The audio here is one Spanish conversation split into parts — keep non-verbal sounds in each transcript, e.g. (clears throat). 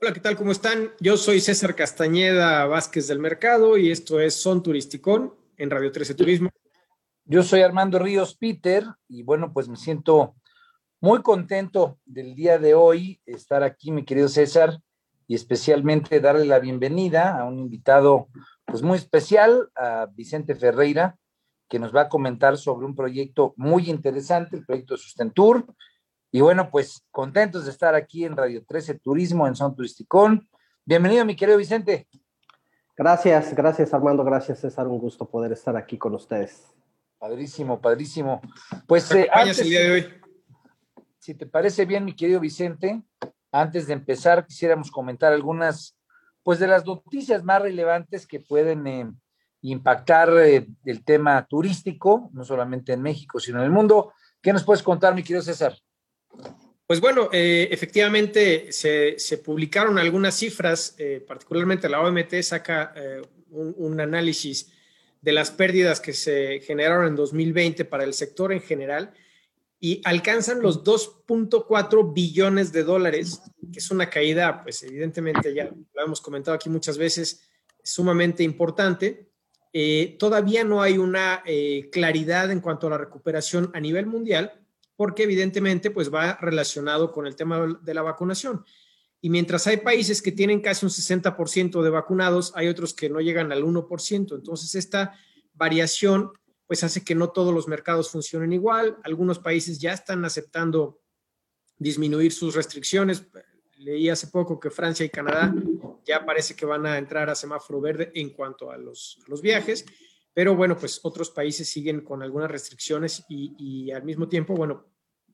Hola, ¿qué tal? ¿Cómo están? Yo soy César Castañeda Vázquez del Mercado y esto es Son Turisticón en Radio 13 Turismo. Yo soy Armando Ríos Peter y bueno, pues me siento muy contento del día de hoy estar aquí, mi querido César, y especialmente darle la bienvenida a un invitado pues muy especial, a Vicente Ferreira, que nos va a comentar sobre un proyecto muy interesante, el proyecto Sustentur. Y bueno, pues contentos de estar aquí en Radio 13 Turismo, en Son Turisticón. Bienvenido, mi querido Vicente. Gracias, gracias Armando, gracias César, un gusto poder estar aquí con ustedes. Padrísimo, padrísimo. Pues eh, antes, el día de hoy. Si te parece bien, mi querido Vicente, antes de empezar quisiéramos comentar algunas, pues de las noticias más relevantes que pueden eh, impactar eh, el tema turístico, no solamente en México, sino en el mundo. ¿Qué nos puedes contar, mi querido César? Pues bueno, eh, efectivamente se, publicaron algunas cifras, eh, particularmente la OMT saca un, un, análisis de las pérdidas que se generaron en 2020 para el sector en general y alcanzan los 2.4 billones de dólares, que es una caída, pues evidentemente ya lo hemos comentado aquí muchas veces, sumamente importante. Eh, todavía no hay una eh, claridad en cuanto a la recuperación a nivel mundial, porque evidentemente pues va relacionado con el tema de la vacunación. Y mientras hay países que tienen casi un 60% de vacunados, hay otros que no llegan al 1%. Entonces, esta variación pues hace que no todos los mercados funcionen igual. Algunos países ya están aceptando disminuir sus restricciones. Leí hace poco que Francia y Canadá ya parece que van a entrar a semáforo verde en cuanto a los, los viajes, pero bueno, pues otros países siguen con algunas restricciones y, al mismo tiempo, bueno,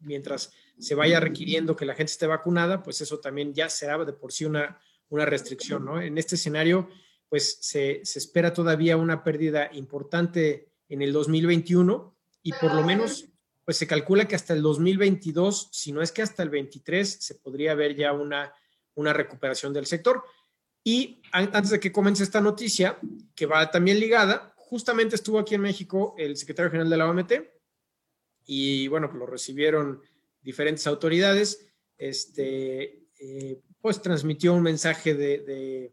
mientras se vaya requiriendo que la gente esté vacunada, pues eso también ya será de por sí una, una restricción, ¿no? En este escenario, pues se, se espera todavía una pérdida importante en el 2021 y por lo menos pues se calcula que hasta el 2022, si no es que hasta el 23, se podría ver ya una, una recuperación del sector. Y antes de que comience esta noticia, que va también ligada, justamente estuvo aquí en México el secretario general de la OMT y bueno, lo recibieron diferentes autoridades. Este, eh, pues transmitió un mensaje de,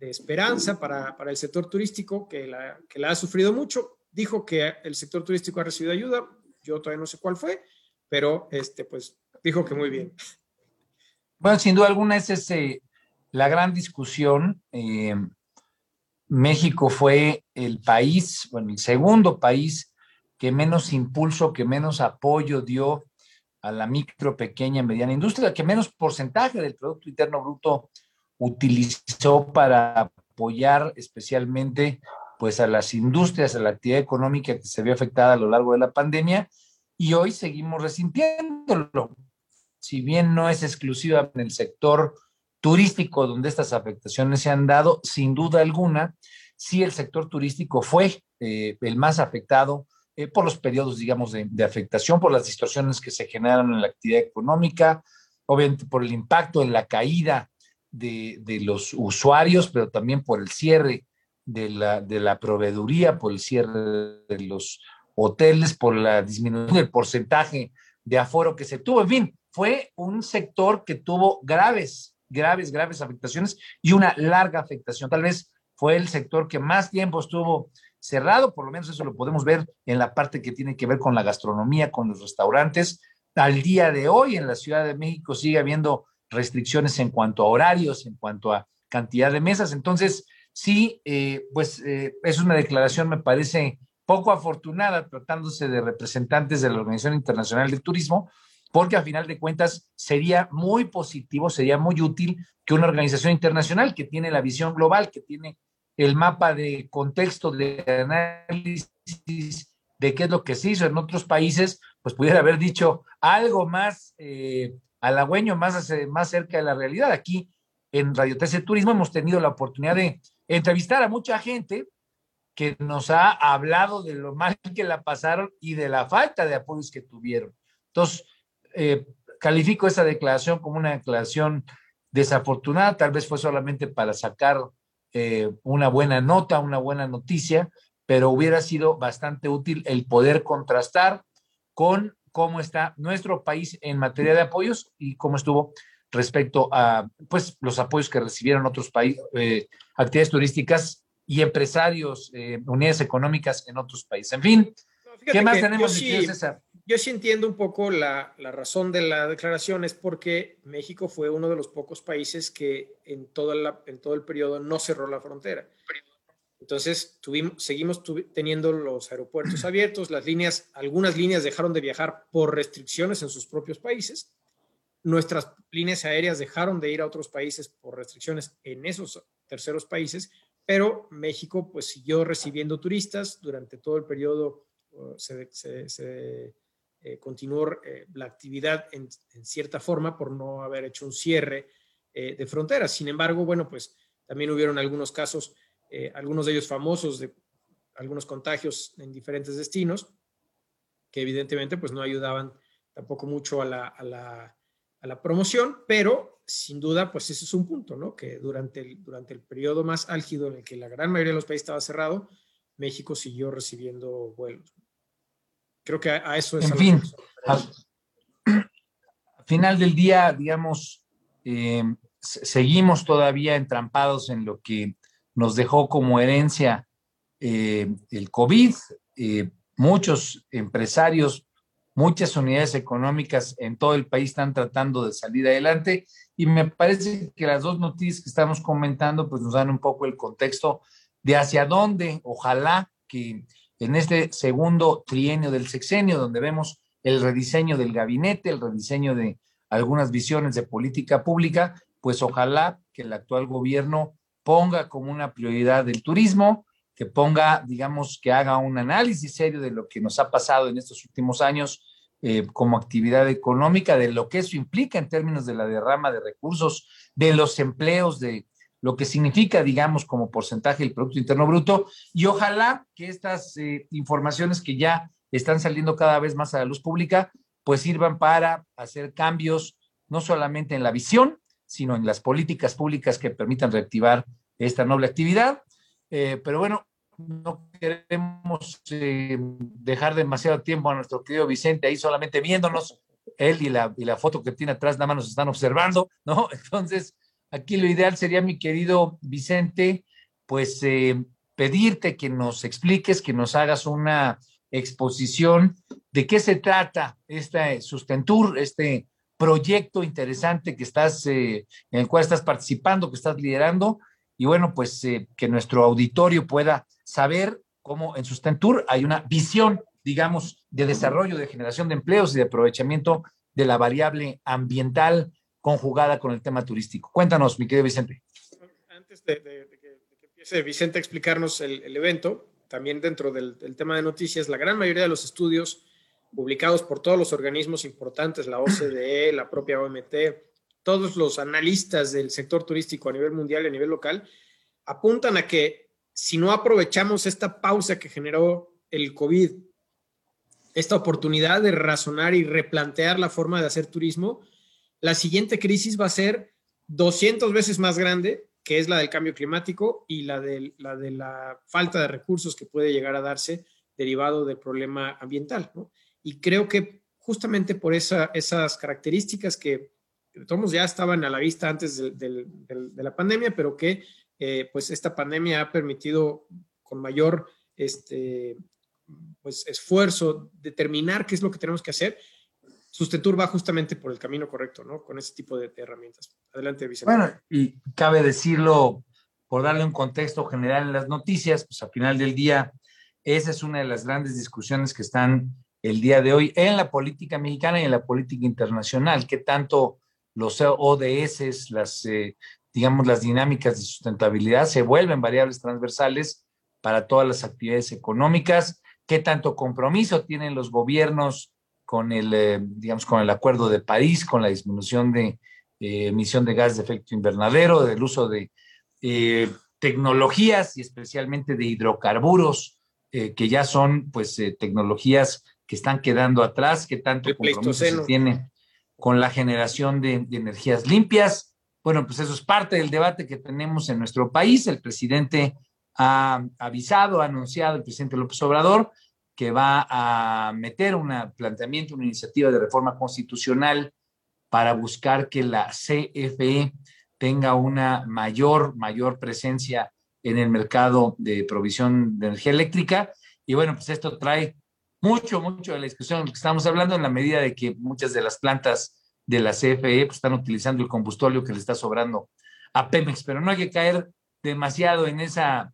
esperanza para, para, el sector turístico que la, que la ha sufrido mucho. Dijo que el sector turístico ha recibido ayuda, yo todavía no sé cuál fue, pero este, pues dijo que muy bien. Bueno, sin duda alguna es eh, la gran discusión. Eh, México fue el país, bueno, el segundo país que menos impulso, que menos apoyo dio a la micro, pequeña y mediana industria, que menos porcentaje del Producto Interno Bruto utilizó para apoyar especialmente pues a las industrias, a la actividad económica que se vio afectada a lo largo de la pandemia y hoy seguimos resintiéndolo. Si bien no es exclusiva en el sector turístico donde estas afectaciones se han dado, sin duda alguna, sí el sector turístico fue eh, el más afectado eh, por los periodos, digamos, de, afectación, por las distorsiones que se generan en la actividad económica, obviamente por el impacto en la caída de, de los usuarios, pero también por el cierre de la, de la proveeduría, por el cierre de los hoteles, por la disminución del porcentaje de aforo que se tuvo. En fin, fue un sector que tuvo graves, graves, graves afectaciones y una larga afectación. Tal vez fue el sector que más tiempo estuvo cerrado, por lo menos eso lo podemos ver en la parte que tiene que ver con la gastronomía, con los restaurantes. Al día de hoy en la Ciudad de México sigue habiendo restricciones en cuanto a horarios, en cuanto a cantidad de mesas. Entonces, sí, eh, pues eh, es una declaración, me parece, poco afortunada tratándose de representantes de la Organización Internacional del Turismo, porque a final de cuentas sería muy positivo, sería muy útil que una organización internacional que tiene la visión global, que tiene el mapa de contexto de análisis de qué es lo que se hizo en otros países, pues pudiera haber dicho algo más eh, halagüeño, más, más cerca de la realidad. Aquí en Radio TC Turismo hemos tenido la oportunidad de entrevistar a mucha gente que nos ha hablado de lo mal que la pasaron y de la falta de apoyos que tuvieron. Entonces, eh, califico esa declaración como una declaración desafortunada, tal vez fue solamente para sacar eh, una buena nota, una buena noticia, pero hubiera sido bastante útil el poder contrastar con cómo está nuestro país en materia de apoyos y cómo estuvo respecto a pues, los apoyos que recibieron otros países, eh, actividades turísticas y empresarios, eh, unidades económicas en otros países. En fin, ¿qué más tenemos, sí, César? Yo sí entiendo un poco la, la, razón de la declaración, es porque México fue uno de los pocos países que en, toda la, en todo el periodo no cerró la frontera. Entonces, tuvimos, seguimos teniendo los aeropuertos (clears throat) abiertos, las líneas, algunas líneas dejaron de viajar por restricciones en sus propios países. Nuestras líneas aéreas dejaron de ir a otros países por restricciones en esos terceros países, pero México pues siguió recibiendo turistas durante todo el periodo, uh, se, eh, continuó eh, la actividad en, cierta forma por no haber hecho un cierre eh, de fronteras. Sin embargo, bueno, pues también hubieron algunos casos, algunos de ellos famosos de algunos contagios en diferentes destinos, que evidentemente pues no ayudaban tampoco mucho a la promoción, pero sin duda pues ese es un punto, ¿no? Que durante el, durante el periodo más álgido en el que la gran mayoría de los países estaba cerrado, México siguió recibiendo vuelos. Creo que a, eso es. En fin, al, (clears throat) final del día, digamos, eh, seguimos todavía entrampados en lo que nos dejó como herencia eh, el COVID. Eh, muchos empresarios, muchas unidades económicas en todo el país están tratando de salir adelante y me parece que las dos noticias que estamos comentando pues nos dan un poco el contexto de hacia dónde, ojalá que en este segundo trienio del sexenio, donde vemos el rediseño del gabinete, el rediseño de algunas visiones de política pública, pues ojalá que el actual gobierno ponga como una prioridad el turismo, que ponga, digamos, que haga un análisis serio de lo que nos ha pasado en estos últimos años eh, como actividad económica, de lo que eso implica en términos de la derrama de recursos, de los empleos, de lo que significa, digamos, como porcentaje del Producto Interno Bruto, y ojalá que estas eh, informaciones que ya están saliendo cada vez más a la luz pública, pues sirvan para hacer cambios no solamente en la visión, sino en las políticas públicas que permitan reactivar esta noble actividad. Eh, pero bueno, no queremos eh, dejar demasiado tiempo a nuestro querido Vicente ahí solamente viéndonos. Él y la, y la foto que tiene atrás nada más nos están observando, ¿no? (laughs) Entonces, Aquí lo ideal sería, mi querido Vicente, pues eh, pedirte que nos expliques, que nos hagas una exposición de qué se trata este Sustentur, este proyecto interesante que estás, eh, en el cual estás participando, que estás liderando, y bueno, pues eh, que nuestro auditorio pueda saber cómo en Sustentur hay una visión, digamos, de desarrollo, de generación de empleos y de aprovechamiento de la variable ambiental conjugada con el tema turístico. Cuéntanos, mi querido Vicente. Antes de, que, empiece Vicente a explicarnos el, evento, también dentro del, tema de noticias, la gran mayoría de los estudios publicados por todos los organismos importantes, la OCDE, la propia OMT, todos los analistas del sector turístico a nivel mundial y a nivel local, apuntan a que si no aprovechamos esta pausa que generó el COVID, esta oportunidad de razonar y replantear la forma de hacer turismo, la siguiente crisis va a ser 200 veces más grande, que es la del cambio climático y la de la, falta de recursos que puede llegar a darse derivado del problema ambiental. Y creo que justamente por esa, esas características que todos ya estaban a la vista antes de, la pandemia, pero que eh, pues esta pandemia ha permitido con mayor este, pues, esfuerzo determinar qué es lo que tenemos que hacer Sustentur va justamente por el camino correcto, ¿no? Con ese tipo de, herramientas. Adelante, Vicente. Bueno, y cabe decirlo, por darle un contexto general en las noticias, pues al final del día, esa es una de las grandes discusiones que están el día de hoy en la política mexicana y en la política internacional, que tanto los ODS, las, eh, digamos, las dinámicas de sustentabilidad se vuelven variables transversales para todas las actividades económicas, qué tanto compromiso tienen los gobiernos con el, eh, digamos, con el Acuerdo de París, con la disminución de eh, emisión de gas de efecto invernadero, del uso de eh, tecnologías y especialmente de hidrocarburos, que ya son, pues, tecnologías que están quedando atrás, que tanto compromiso se tiene con la generación de, de energías limpias. Bueno, pues eso es parte del debate que tenemos en nuestro país. El presidente ha avisado, ha anunciado, el presidente López Obrador, que va a meter un planteamiento, una iniciativa de reforma constitucional para buscar que la CFE tenga una mayor, mayor presencia en el mercado de provisión de energía eléctrica. Y bueno, pues esto trae mucho, mucho de la discusión que estamos hablando en la medida de que muchas de las plantas de la CFE pues, están utilizando el combustóleo que le está sobrando a Pemex, pero no hay que caer demasiado en esa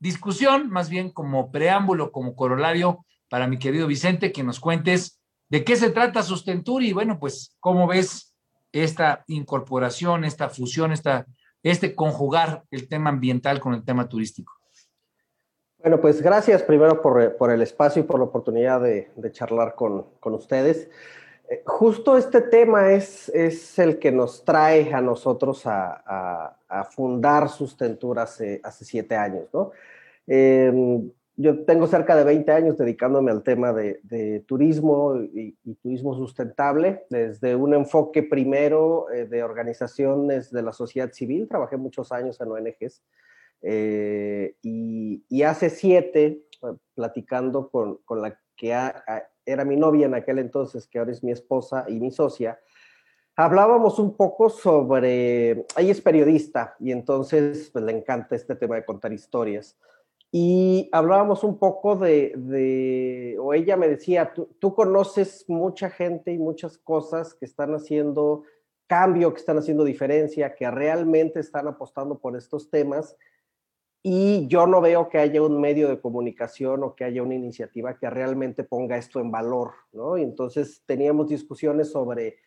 discusión, más bien como preámbulo, como corolario para mi querido Vicente, que nos cuentes de qué se trata Sustenturi y bueno, pues cómo ves esta incorporación, esta fusión, esta, este conjugar el tema ambiental con el tema turístico. Bueno, pues gracias primero por, el espacio y por la oportunidad de, charlar con, ustedes. Eh, justo este tema es, es el que nos trae a nosotros a, fundar Sustentura hace, hace siete años, ¿no? Em, yo tengo cerca de 20 años dedicándome al tema de, turismo y, turismo sustentable, desde un enfoque primero eh, de organizaciones de la sociedad civil, trabajé muchos años en ONGs, eh, y, hace siete, platicando con, con la que era mi novia en aquel entonces, que ahora es mi esposa y mi socia, hablábamos un poco sobre, ella es periodista y entonces pues, le encanta este tema de contar historias. Y hablábamos un poco de, o ella me decía, tú, tú, conoces mucha gente y muchas cosas que están haciendo cambio, que están haciendo diferencia, que realmente están apostando por estos temas. Y yo no veo que haya un medio de comunicación o que haya una iniciativa que realmente ponga esto en valor, ¿no? Y entonces teníamos discusiones sobre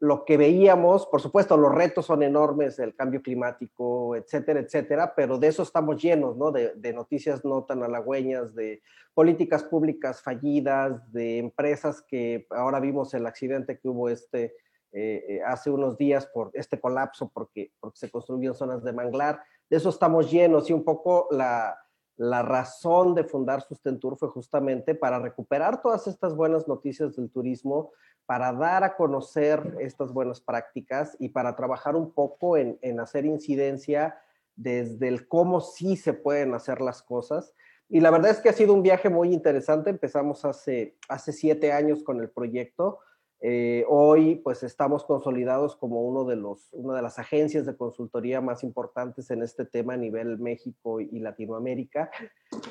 lo que veíamos, por supuesto, los retos son enormes, el cambio climático, etcétera, etcétera, pero de eso estamos llenos, ¿no? De, noticias no tan halagüeñas, de políticas públicas fallidas, de empresas que ahora vimos el accidente que hubo este eh, eh, hace unos días por este colapso porque, porque se construyeron zonas de manglar. De eso estamos llenos y un poco la, la razón de fundar Sustentur fue justamente para recuperar todas estas buenas noticias del turismo, para dar a conocer estas buenas prácticas y para trabajar un poco en, hacer incidencia desde el cómo sí se pueden hacer las cosas. Y la verdad es que ha sido un viaje muy interesante. Empezamos hace, hace siete años con el proyecto. Eh, hoy pues estamos consolidados como uno de los, una de las agencias de consultoría más importantes en este tema a nivel México y Latinoamérica.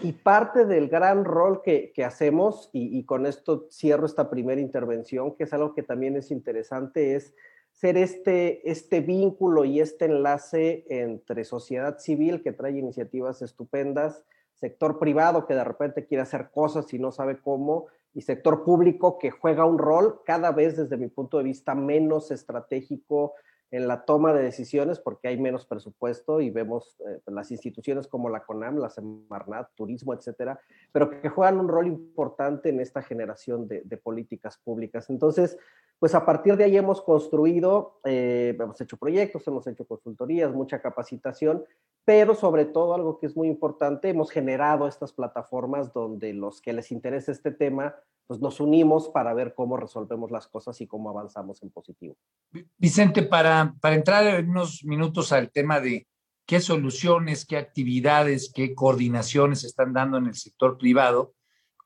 Y parte del gran rol que, que hacemos, y, y, con esto cierro esta primera intervención, que es algo que también es interesante, es ser este, este vínculo y este enlace entre sociedad civil que trae iniciativas estupendas, sector privado que de repente quiere hacer cosas y no sabe cómo, y sector público que juega un rol cada vez desde mi punto de vista menos estratégico en la toma de decisiones porque hay menos presupuesto y vemos eh, las instituciones como la CONAM, la Semarnat, Turismo, etcétera, pero que juegan un rol importante en esta generación de, políticas públicas. Entonces, pues a partir de ahí hemos construido, eh, hemos hecho proyectos, hemos hecho consultorías, mucha capacitación, pero sobre todo algo que es muy importante, hemos generado estas plataformas donde los que les interesa este tema pues nos unimos para ver cómo resolvemos las cosas y cómo avanzamos en positivo. Vicente, para, para entrar en unos minutos al tema de qué soluciones, qué actividades, qué coordinaciones están dando en el sector privado,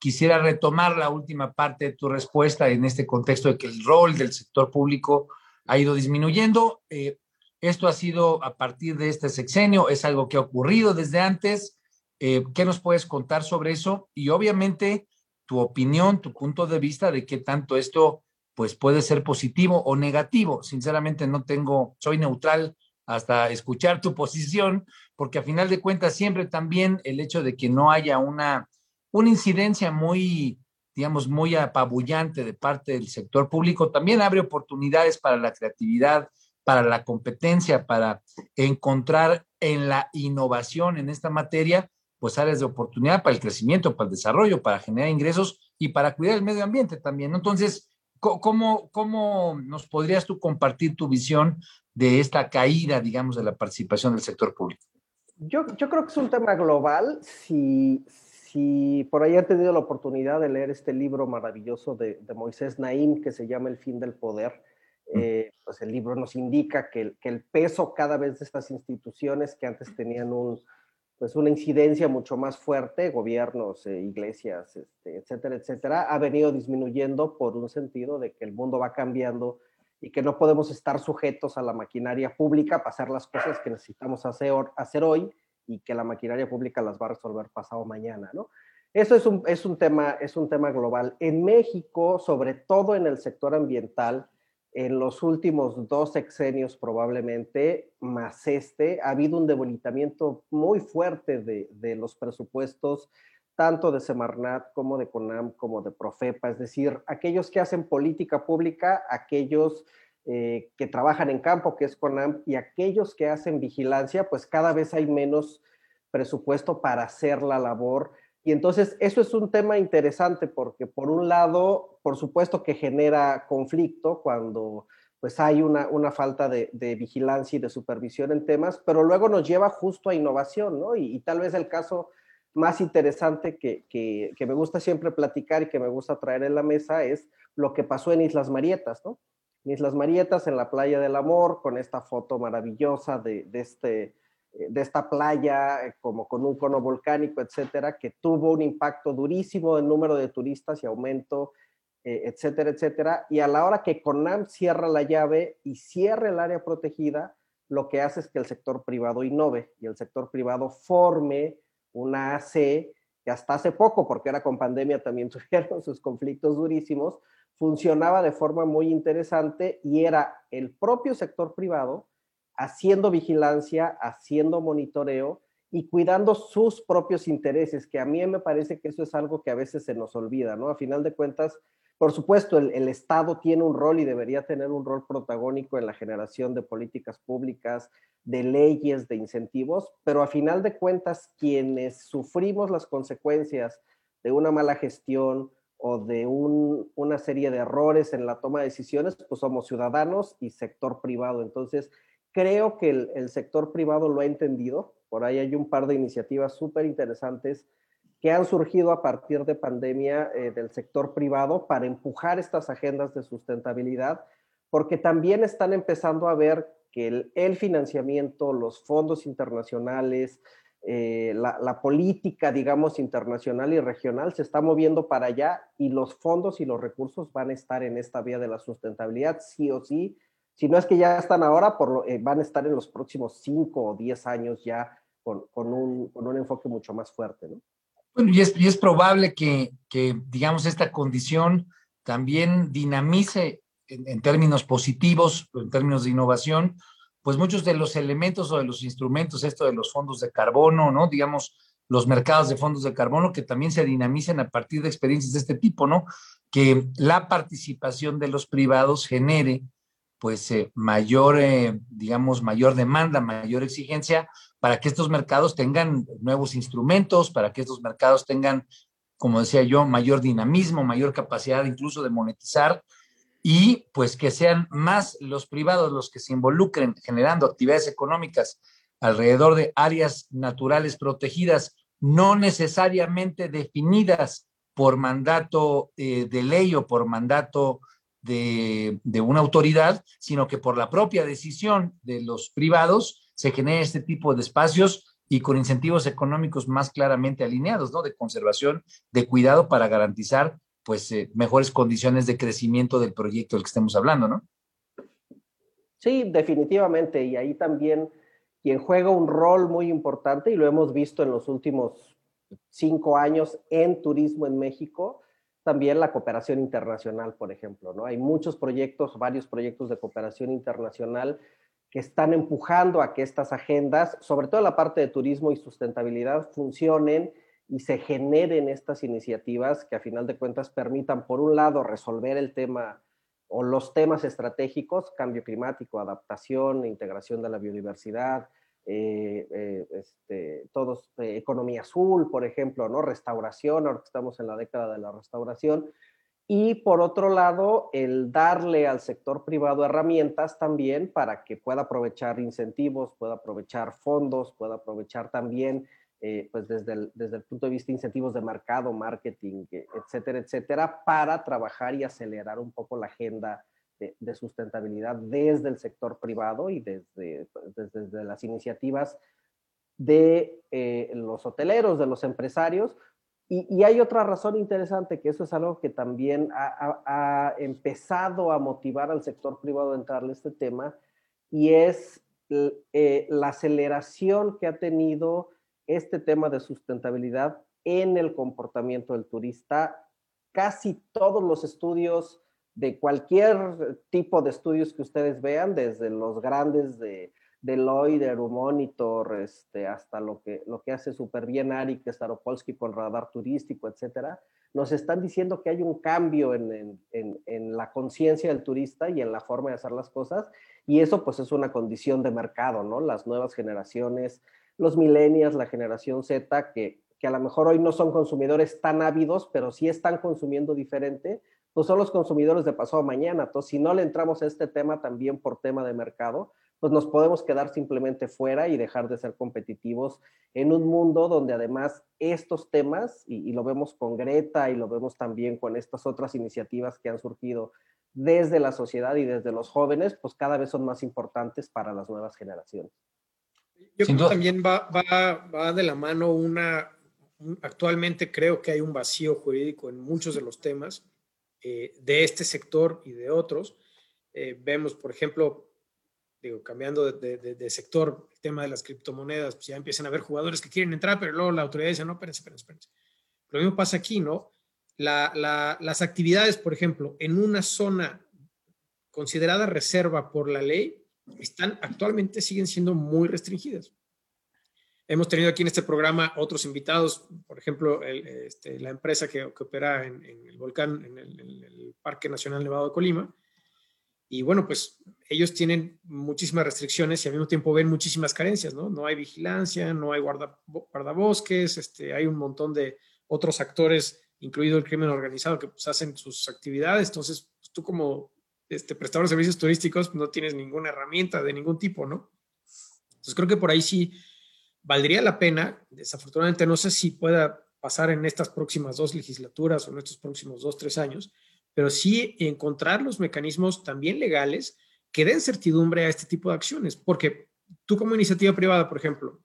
quisiera retomar la última parte de tu respuesta en este contexto de que el rol del sector público ha ido disminuyendo. Eh, esto ha sido a partir de este sexenio, es algo que ha ocurrido desde antes. Eh, ¿Qué nos puedes contar sobre eso? Y obviamente tu opinión, tu punto de vista de qué tanto esto pues puede ser positivo o negativo. Sinceramente no tengo, soy neutral hasta escuchar tu (laughs) posición, porque a final de cuentas siempre también el hecho de que no haya una, una incidencia muy, digamos, muy apabullante de parte del sector público, también abre oportunidades para la creatividad, para la competencia, para encontrar en la innovación en esta materia pues áreas de oportunidad para el crecimiento, para el desarrollo, para generar ingresos y para cuidar el medio ambiente también. Entonces, ¿cómo, ¿cómo nos podrías tú compartir tu visión de esta caída, digamos, de la participación del sector público? Yo, yo creo que es un tema global. Si, si por ahí han tenido la oportunidad de leer este libro maravilloso de, de Moisés Naim que se llama El fin del poder, mm. eh, pues el libro nos indica que, que el peso cada vez de estas instituciones que antes tenían un, pues una incidencia mucho más fuerte, gobiernos, eh, iglesias, este, etcétera, etcétera, ha venido disminuyendo por un sentido de que el mundo va cambiando y que no podemos estar sujetos a la maquinaria pública para hacer las cosas que necesitamos hacer, hacer hoy y que la maquinaria pública las va a resolver pasado mañana, ¿no? Eso es un, es un, tema, es un tema global. En México, sobre todo en el sector ambiental, en los últimos dos sexenios probablemente, más este, ha habido un debilitamiento muy fuerte de, de los presupuestos, tanto de Semarnat como de CONAM, como de Profepa, es decir, aquellos que hacen política pública, aquellos eh, que trabajan en campo, que es CONAM, y aquellos que hacen vigilancia, pues cada vez hay menos presupuesto para hacer la labor. Y entonces eso es un tema interesante porque por un lado, por supuesto que genera conflicto cuando pues hay una, una falta de, vigilancia y de supervisión en temas, pero luego nos lleva justo a innovación, ¿no? Y, tal vez el caso más interesante que, que, que, me gusta siempre platicar y que me gusta traer en la mesa es lo que pasó en Islas Marietas, ¿no? Islas Marietas en la playa del amor, con esta foto maravillosa de, este, de esta playa, eh, como con un cono volcánico, etcétera, que tuvo un impacto durísimo en número de turistas y aumento, eh, etcétera, etcétera. Y a la hora que CONAM cierra la llave y cierra el área protegida, lo que hace es que el sector privado innove y el sector privado forme una AC que hasta hace poco, porque era con pandemia, también (laughs) tuvieron sus conflictos durísimos, funcionaba de forma muy interesante y era el propio sector privado haciendo vigilancia, haciendo monitoreo y cuidando sus propios intereses, que a mí me parece que eso es algo que a veces se nos olvida, ¿no? A final de cuentas, por supuesto, el, Estado tiene un rol y debería tener un rol protagónico en la generación de políticas públicas, de leyes, de incentivos, pero a final de cuentas, quienes sufrimos las consecuencias de una mala gestión, o de una serie de errores en la toma de decisiones, pues somos ciudadanos y sector privado. Entonces, creo que el, sector privado lo ha entendido. Por ahí hay un par de iniciativas súper interesantes que han surgido a partir de pandemia eh, del sector privado para empujar estas agendas de sustentabilidad, porque también están empezando a ver que el financiamiento, los fondos internacionales, eh, la, política, digamos, internacional y regional se está moviendo para allá y los fondos y los recursos van a estar en esta vía de la sustentabilidad, sí o sí. Si no es que ya están ahora, por lo, eh, van a estar en los próximos 5 o 10 años ya con, un, con, un, enfoque mucho más fuerte. y es, probable que, digamos, esta condición también dinamice en términos positivos, en términos de innovación, pues muchos de los elementos o de los instrumentos, esto de los fondos de carbono, ¿no? Digamos, los mercados de fondos de carbono que también se dinamicen a partir de experiencias de este tipo, ¿no? Que la participación de los privados genere pues eh, mayor, eh, digamos, mayor demanda, mayor exigencia para que estos mercados tengan nuevos instrumentos, para que estos mercados tengan, como decía yo, mayor dinamismo, mayor capacidad incluso de monetizar y pues que sean más los privados los que se involucren generando actividades económicas alrededor de áreas naturales protegidas, no necesariamente definidas por mandato eh, de ley o por mandato de, de, una autoridad, sino que por la propia decisión de los privados se genere este tipo de espacios y con incentivos económicos más claramente alineados, ¿no? De conservación, de cuidado para garantizar pues eh, mejores condiciones de crecimiento del proyecto del que estemos hablando, ¿no? Sí, definitivamente. Y ahí también quien juega un rol muy importante, y lo hemos visto en los últimos cinco años en turismo en México, también la cooperación internacional, por ejemplo, ¿no? Hay muchos proyectos, varios proyectos de cooperación internacional que están empujando a que estas agendas, sobre todo la parte de turismo y sustentabilidad, funcionen y se generen estas iniciativas que a final de cuentas permitan, por un lado, resolver el tema o los temas estratégicos, cambio climático, adaptación, integración de la biodiversidad, eh, eh, este, eh, economía azul, por ejemplo, ¿no? Restauración, ahora que estamos en la década de la restauración. Y por otro lado, el darle al sector privado herramientas también para que pueda aprovechar incentivos, pueda aprovechar fondos, pueda aprovechar también eh, pues desde el, desde el punto de vista de incentivos de mercado, marketing, etcétera, etcétera, para trabajar y acelerar un poco la agenda de, sustentabilidad desde el sector privado y desde, pues, desde, las iniciativas de eh, los hoteleros, de los empresarios, Y, hay otra razón interesante, que eso es algo que también ha, empezado a motivar al sector privado a entrarle a este tema, y es eh, la aceleración que ha tenido este tema de sustentabilidad en el comportamiento del turista. Casi todos los estudios de cualquier tipo de estudios que ustedes vean, desde los grandes de Deloitte, Monitor, este, hasta lo que, lo que hace súper bien Ari, Staropolsky con radar turístico, etcétera, nos están diciendo que hay un cambio en, en la conciencia del turista y en la forma de hacer las cosas, y eso pues es una condición de mercado, ¿no? Las nuevas generaciones, los millennials, la generación Z, que, que a lo mejor hoy no son consumidores tan ávidos, pero sí están consumiendo diferente, pues son los consumidores de pasado mañana. Entonces, si no le entramos a este tema también por tema de mercado, pues nos podemos quedar simplemente fuera y dejar de ser competitivos en un mundo donde además estos temas, y, lo vemos con Greta y lo vemos también con estas otras iniciativas que han surgido desde la sociedad y desde los jóvenes, pues cada vez son más importantes para las nuevas generaciones. Yo creo que también va, va, va de la mano una, actualmente creo que hay un vacío jurídico en muchos de los temas eh, de este sector y de otros. Eh, vemos, por ejemplo, digo, cambiando de, sector, el tema de las criptomonedas, pues ya empiezan a haber jugadores que quieren entrar, pero luego la autoridad dice, no, espérense, espérense, espérense. Lo mismo pasa aquí, ¿no? las actividades, por ejemplo, en una zona considerada reserva por la ley, están actualmente siguen siendo muy restringidas. Hemos tenido aquí en este programa otros invitados, por ejemplo, este, la empresa que, opera en, el volcán, en el, Parque Nacional Nevado de Colima. Y bueno, pues ellos tienen muchísimas restricciones y al mismo tiempo ven muchísimas carencias, ¿no? No hay vigilancia, no hay guarda, guardabosques, este, hay un montón de otros actores, incluido el crimen organizado, que pues hacen sus actividades. Entonces, pues, tú como este, prestador de servicios turísticos no tienes ninguna herramienta de ningún tipo, ¿no? Entonces, creo que por ahí sí valdría la pena, desafortunadamente no sé si pueda pasar en estas próximas dos legislaturas o en estos próximos dos, tres años, pero sí encontrar los mecanismos también legales que den certidumbre a este tipo de acciones, porque tú como iniciativa privada, por ejemplo,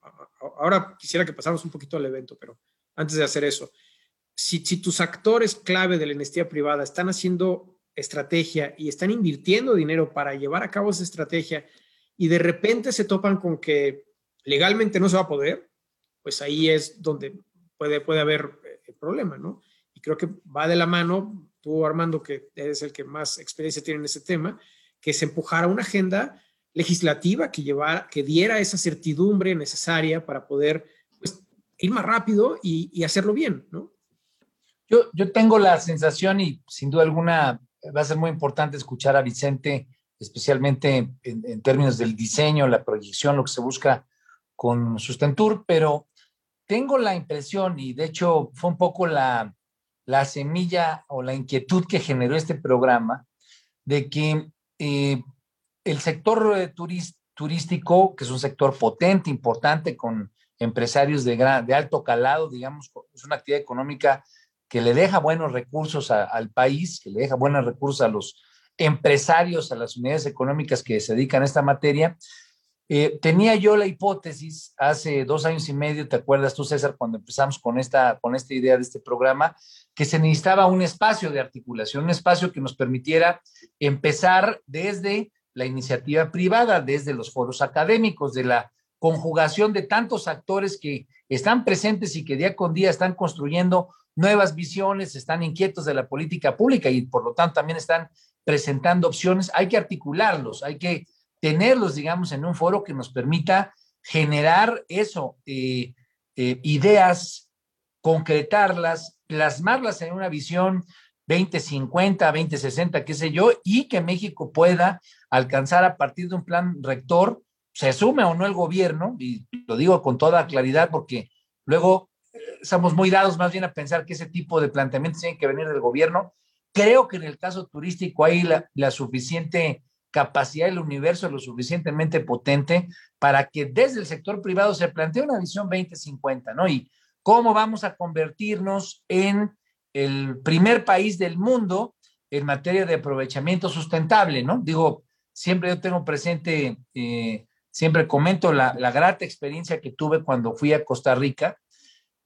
ahora quisiera que pasáramos un poquito al evento, pero antes de hacer eso, si, si tus actores clave de la iniciativa privada están haciendo estrategia y están invirtiendo dinero para llevar a cabo esa estrategia y de repente se topan con que legalmente no se va a poder, pues ahí es donde puede, puede haber el eh, problema, ¿no? Y creo que va de la mano, tú Armando, que eres el que más experiencia tiene en ese tema, que se empujara una agenda legislativa que, llevara, que diera esa certidumbre necesaria para poder pues, ir más rápido y, hacerlo bien, ¿no? Yo, yo tengo la sensación y sin duda alguna va a ser muy importante escuchar a Vicente, especialmente en, en términos del diseño, la proyección, lo que se busca con Sustentur, pero tengo la impresión, y de hecho fue un poco la, la semilla o la inquietud que generó este programa, de que eh, el sector eh, turístico, que es un sector potente, importante, con empresarios de, gran, de alto calado, digamos, es una actividad económica que le deja buenos recursos al país, que le deja buenos recursos a los empresarios, a las unidades económicas que se dedican a esta materia, eh, tenía yo la hipótesis hace dos años y medio, ¿te acuerdas tú, César, cuando empezamos con esta, con esta idea de este programa, que se necesitaba un espacio de articulación, un espacio que nos permitiera empezar desde la iniciativa privada, desde los foros académicos, de la conjugación de tantos actores que están presentes y que día con día están construyendo nuevas visiones, están inquietos de la política pública y por lo tanto también están presentando opciones. Hay que articularlos, hay que tenerlos, digamos, en un foro que nos permita generar eso, eh, eh, ideas, concretarlas, plasmarlas en una visión 2050, 2060, qué sé yo, y que México pueda alcanzar a partir de un plan rector, se asume o no el gobierno, y lo digo con toda claridad porque luego estamos muy dados más bien a pensar que ese tipo de planteamientos tienen que venir del gobierno. Creo que en el caso turístico hay la, suficiente capacidad del universo lo suficientemente potente para que desde el sector privado se plantee una visión 2050, ¿no? Y cómo vamos a convertirnos en el primer país del mundo en materia de aprovechamiento sustentable, ¿no? Digo, siempre yo tengo presente, eh, siempre comento la, la grata experiencia que tuve cuando fui a Costa Rica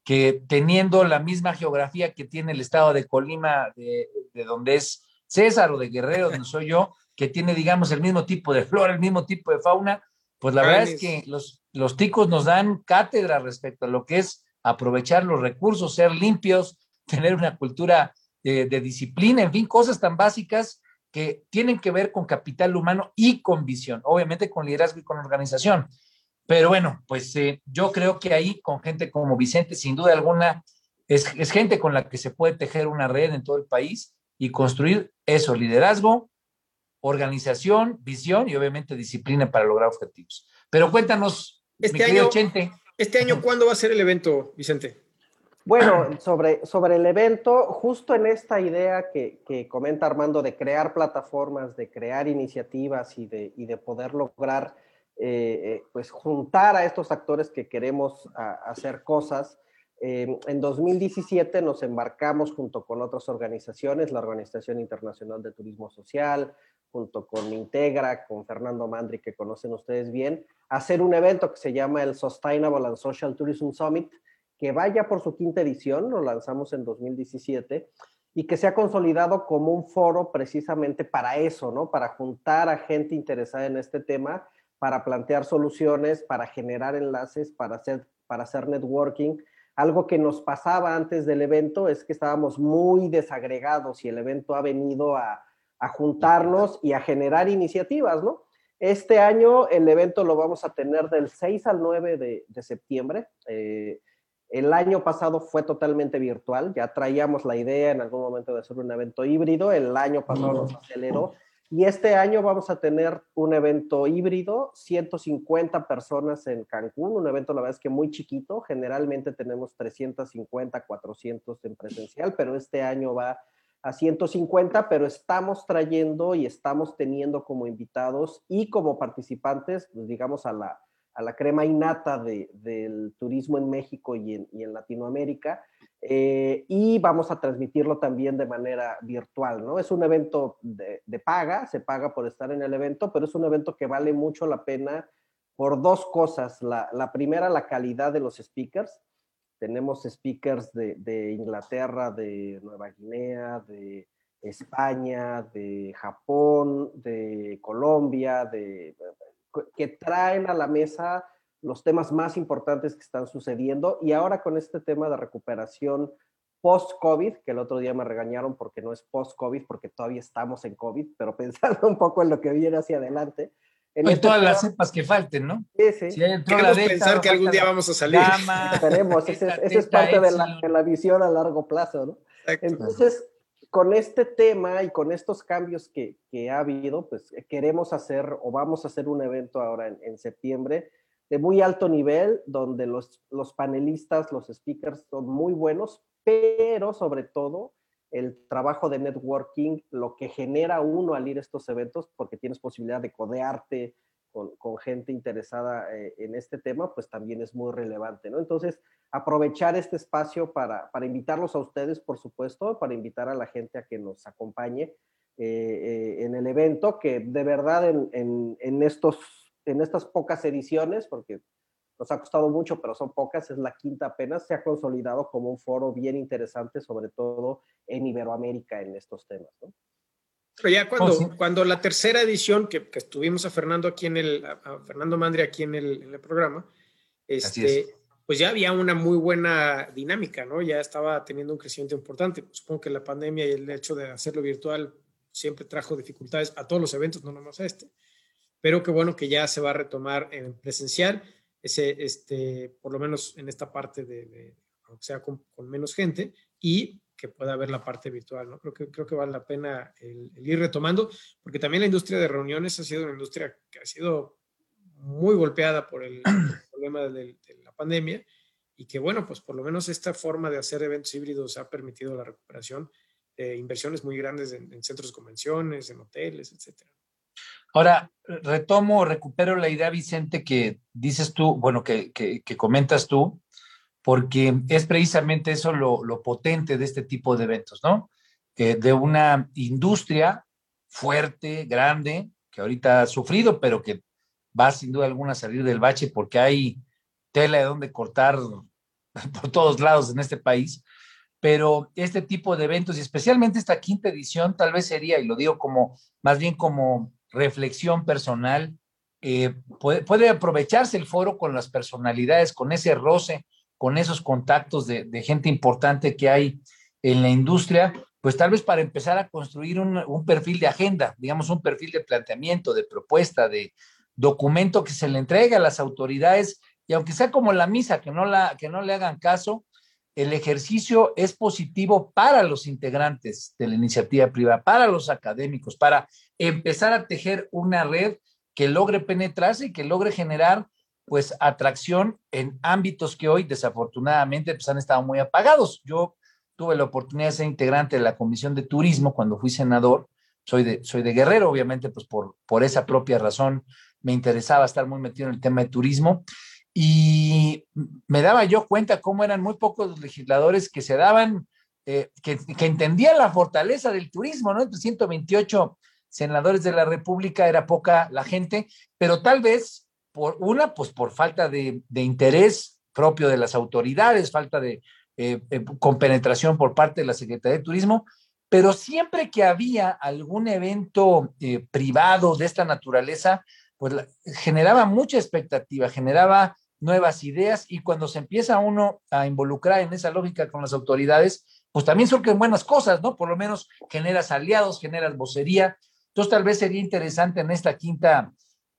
que teniendo la misma geografía que tiene el estado de Colima, de, donde es César o de Guerrero, donde soy yo, que tiene, digamos, el mismo tipo de flora, el mismo tipo de fauna, pues la verdad es que los, los ticos nos dan cátedra respecto a lo que es aprovechar los recursos, ser limpios, (laughs) tener una cultura de, de disciplina, en fin, cosas tan básicas que tienen que ver con capital humano y con visión, obviamente con liderazgo y con organización. Pero bueno, pues eh, yo creo que ahí con gente como Vicente, sin duda alguna, es, es, gente con la que se puede tejer una red en todo el país y construir eso, liderazgo, organización, visión y obviamente disciplina para lograr objetivos. Pero cuéntanos, este año, Este año, ¿cuándo va a ser el evento, Vicente? Bueno, (clears throat) sobre, sobre el evento, justo en esta idea que, que, comenta Armando de crear plataformas, de crear iniciativas y de, y de poder lograr, eh, eh, pues, juntar a estos actores que queremos hacer cosas. Eh, en 2017 nos embarcamos junto con otras organizaciones, la Organización Internacional de Turismo Social, junto con Integra, con Fernando Mandri, que conocen ustedes bien, a hacer un evento que se llama el Sustainable and Social Tourism Summit, que vaya por su quinta edición, lo lanzamos en 2017, y que se ha consolidado como un foro precisamente para eso, ¿no? Para juntar a gente interesada en este tema, para plantear soluciones, para generar enlaces, para hacer, para hacer networking. Algo que nos pasaba antes del evento es que estábamos muy desagregados y el evento ha venido a, a juntarnos y a generar iniciativas, ¿no? Este año el evento lo vamos a tener del 6 al 9 de, de septiembre. Eh, el año pasado fue totalmente virtual, ya traíamos la idea en algún momento de hacer un evento híbrido, el año pasado nos aceleró y este año vamos a tener un evento híbrido, 150 personas en Cancún, un evento la verdad es que muy chiquito, generalmente tenemos 350, 400 en presencial, pero este año va a 150, pero estamos trayendo y estamos teniendo como invitados y como participantes, pues digamos, a la, a la crema innata de, del turismo en México y en, y en Latinoamérica. Eh, y vamos a transmitirlo también de manera virtual, ¿no? Es un evento de, de, paga, se paga por estar en el evento, pero es un evento que vale mucho la pena por dos cosas. La, la primera, la calidad de los speakers. Tenemos speakers de, de Inglaterra, de Nueva Guinea, de España, de Japón, de Colombia, de que traen a la mesa los temas más importantes que están sucediendo y ahora con este tema de recuperación post-COVID, que el otro día me regañaron porque no es post-COVID, porque todavía estamos en COVID, pero (laughs) pensando un poco en lo que viene hacia adelante. En este todas tema, las cepas que falten, ¿no? Sí, sí. Si Queremos pensar que algún día vamos a salir. (laughs) Esperemos, esa es parte de la, de la, visión a largo plazo, ¿no? Exacto. Entonces, con este tema y con estos cambios que, que, ha habido, pues queremos hacer o vamos a hacer un evento ahora en, en septiembre de muy alto nivel, donde los, los, panelistas, los speakers son muy buenos, pero sobre todo el trabajo de networking, lo que genera uno al ir a estos eventos, porque tienes posibilidad de codearte, con, con gente interesada eh, en este tema, pues también es muy relevante, ¿no? Entonces, aprovechar este espacio para, para, invitarlos a ustedes, por supuesto, para invitar a la gente a que nos acompañe eh, eh, en el evento, que de verdad en, en, en, estos, en estas pocas ediciones, porque nos ha costado mucho, pero son pocas, es la quinta apenas, se ha consolidado como un foro bien interesante, sobre todo en Iberoamérica en estos temas, ¿no? Pero ya cuando, oh, sí. cuando la tercera edición, que, que, estuvimos a Fernando aquí en el, a Fernando Mandri aquí en el, en el programa, este, pues ya había una muy buena dinámica, ¿no? Ya estaba teniendo un crecimiento importante. Supongo que la pandemia y el hecho de hacerlo virtual siempre trajo dificultades a todos los eventos, no nomás a este. Pero qué bueno que ya se va a retomar en presencial, ese, este, por lo menos en esta parte de, de aunque sea con, con menos gente, y que pueda haber la parte virtual, ¿no? Creo que, creo que vale la pena el, el, ir retomando, porque también la industria de reuniones ha sido una industria que ha sido muy golpeada por el, (clears throat) el problema de, de, la pandemia y que, bueno, pues por lo menos esta forma de hacer eventos híbridos ha permitido la recuperación de inversiones muy grandes en, en centros de convenciones, en hoteles, etcétera. Ahora, retomo, recupero la idea, Vicente, que dices tú, bueno, que, que, comentas tú, porque es precisamente eso lo, lo, potente de este tipo de eventos, ¿no? De una industria fuerte, grande, que ahorita ha sufrido, pero que va sin duda alguna a salir del bache porque hay tela de donde cortar (laughs) por todos lados en este país, pero este tipo de eventos y especialmente esta quinta edición tal vez sería, y lo digo como más bien como reflexión personal, eh, puede, aprovecharse el foro con las personalidades, con ese roce, con esos contactos de, gente importante que hay en la industria, pues tal vez para empezar a construir un, un, perfil de agenda, digamos un perfil de planteamiento, de propuesta, de documento que se le entregue a las autoridades y aunque sea como la misa, que no, la, que no le hagan caso, el ejercicio es positivo para los integrantes de la iniciativa privada, para los académicos, para empezar a tejer una red que logre penetrarse y que logre generar pues atracción en ámbitos que hoy desafortunadamente pues, han estado muy apagados. Yo tuve la oportunidad de ser integrante de la Comisión de Turismo cuando fui senador. Soy de, soy de Guerrero, obviamente, pues por, por esa propia razón me interesaba estar muy metido en el tema de turismo y me daba yo cuenta cómo eran muy pocos los legisladores que se daban, eh, que, entendían la fortaleza del turismo, ¿no? Entre 128 senadores de la República era poca la gente, pero tal vez por una, pues por falta de, interés propio de las autoridades, falta de eh, eh, compenetración por parte de la Secretaría de Turismo, pero siempre que había algún evento privado de esta naturaleza, pues generaba mucha expectativa, generaba nuevas ideas y cuando se empieza uno a involucrar en esa lógica con las autoridades, pues también surgen buenas cosas, ¿no? Por lo menos generas aliados, generas vocería. Entonces tal vez sería interesante en esta quinta,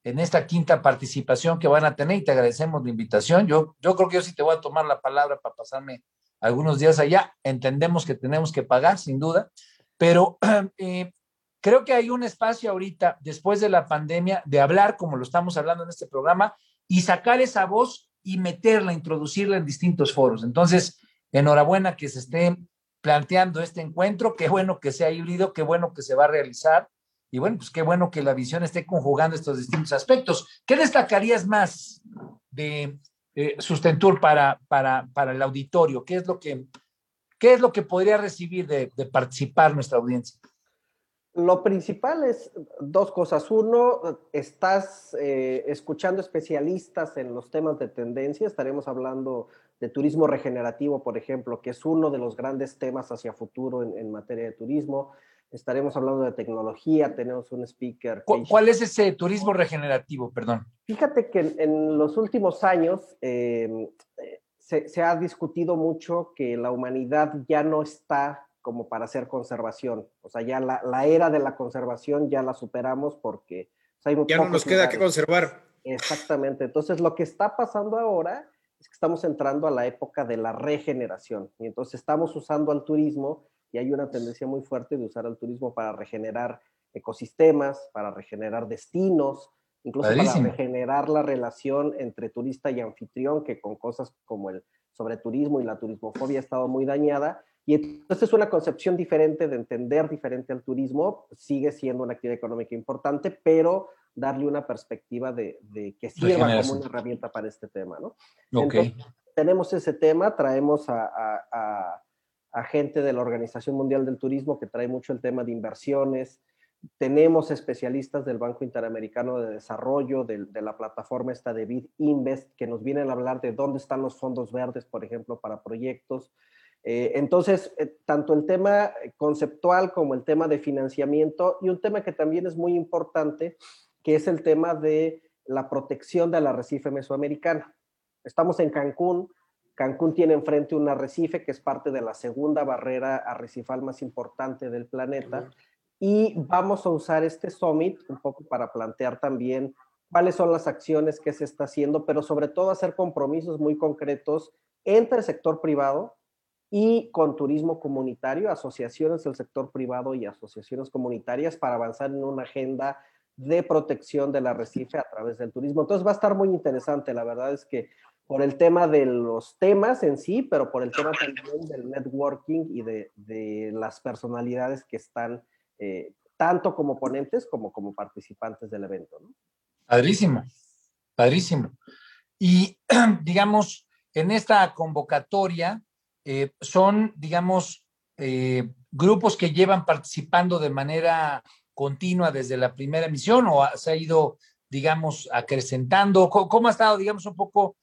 en esta quinta participación que van a tener y te agradecemos la invitación. Yo, yo creo que yo sí te voy a tomar la palabra para pasarme algunos días allá. Entendemos que tenemos que pagar, sin duda, pero (clears throat) eh, creo que hay un espacio ahorita, después de la pandemia, de hablar, como lo estamos hablando en este programa, y sacar esa voz y meterla, introducirla en distintos foros. Entonces, enhorabuena que se esté planteando este encuentro, qué bueno que sea híbrido, qué bueno que se va a realizar y bueno, pues qué bueno que la visión esté conjugando estos distintos aspectos. ¿Qué destacarías más de eh, Sustentur para, para, para el auditorio? ¿Qué es lo que, qué es lo que podría recibir de, de participar nuestra audiencia? Lo principal es dos cosas. Uno, estás eh, escuchando especialistas en los temas de tendencia. Estaremos hablando de turismo regenerativo, por ejemplo, que es uno de los grandes temas hacia futuro en, materia de turismo. Estaremos hablando de tecnología. Tenemos un speaker. ¿Cuál, es ese turismo regenerativo? Perdón. Fíjate que en, los últimos años eh, se, se ha discutido mucho que la humanidad ya no está como para hacer conservación. O sea, ya la, era de la conservación ya la superamos porque hay ya no nos queda que conservar. Exactamente. Entonces, lo que está pasando ahora es que estamos entrando a la época de la regeneración. Y entonces estamos usando al turismo y hay una tendencia muy fuerte de usar al turismo para regenerar ecosistemas, para regenerar destinos, incluso para regenerar la relación entre turista y anfitrión, que con cosas como el sobreturismo y la turismofobia ha estado muy dañada y entonces una concepción diferente de entender diferente al turismo, sigue siendo una actividad económica importante, pero darle una perspectiva de, que sirva como una herramienta para este tema, ¿no? Okay. tenemos ese tema, traemos a, a, gente de la Organización Mundial del Turismo que trae mucho el tema de inversiones, tenemos especialistas del Banco Interamericano de Desarrollo, de, de, la plataforma esta de Bid Invest, que nos vienen a hablar de dónde están los fondos verdes, por ejemplo, para proyectos. Eh, entonces, eh, tanto el tema conceptual como el tema de financiamiento y un tema que también es muy importante, que es el tema de la protección del arrecife mesoamericano. Estamos en Cancún. Cancún tiene enfrente un arrecife que es parte de la segunda barrera arrecifal más importante del planeta. Y vamos a usar este summit un poco para plantear también cuáles son las acciones que se está haciendo, pero sobre todo hacer compromisos muy concretos entre el sector privado, y con turismo comunitario, asociaciones del sector privado y asociaciones comunitarias para avanzar en una agenda de protección del arrecife a través del turismo. Entonces va a estar muy interesante, la verdad es que por el tema de los temas en sí, pero por el tema también del networking y de, las personalidades que están eh, tanto como ponentes como como participantes del evento. Padrísimo, padrísimo. Y (clears throat) digamos, en esta convocatoria, eh, son, digamos, eh, grupos que llevan participando de manera continua desde la primera emisión o se ha ido, digamos, acrecentando? ¿Cómo, ha estado, digamos, un poco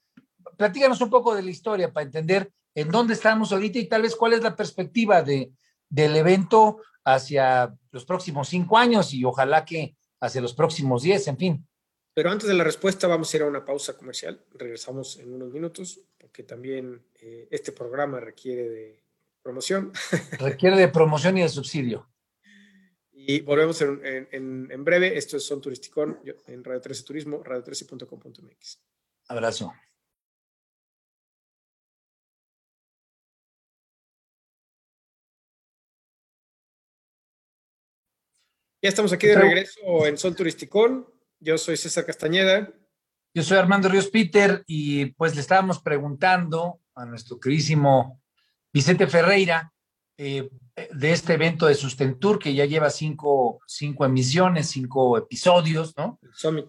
platícanos un poco de la historia para entender en dónde estamos ahorita y tal vez cuál es la perspectiva de, del evento hacia los próximos cinco años y ojalá que hacia los próximos diez, en fin. Pero antes de la respuesta vamos a ir a una pausa comercial. Regresamos en unos minutos porque también eh, este programa requiere de promoción. (laughs) Requiere de promoción y de subsidio. Y volvemos en, en, breve. Esto es Son Turisticón en Radio 13 Turismo, radio13.com.mx. Abrazo. Ya estamos aquí de regreso en Son Turisticón. Yo soy César Castañeda. Yo soy Armando Ríos Peter y pues le estábamos preguntando a nuestro queridísimo Vicente Ferreira eh, de este evento de Sustentur que ya lleva cinco, cinco emisiones, cinco episodios, ¿no?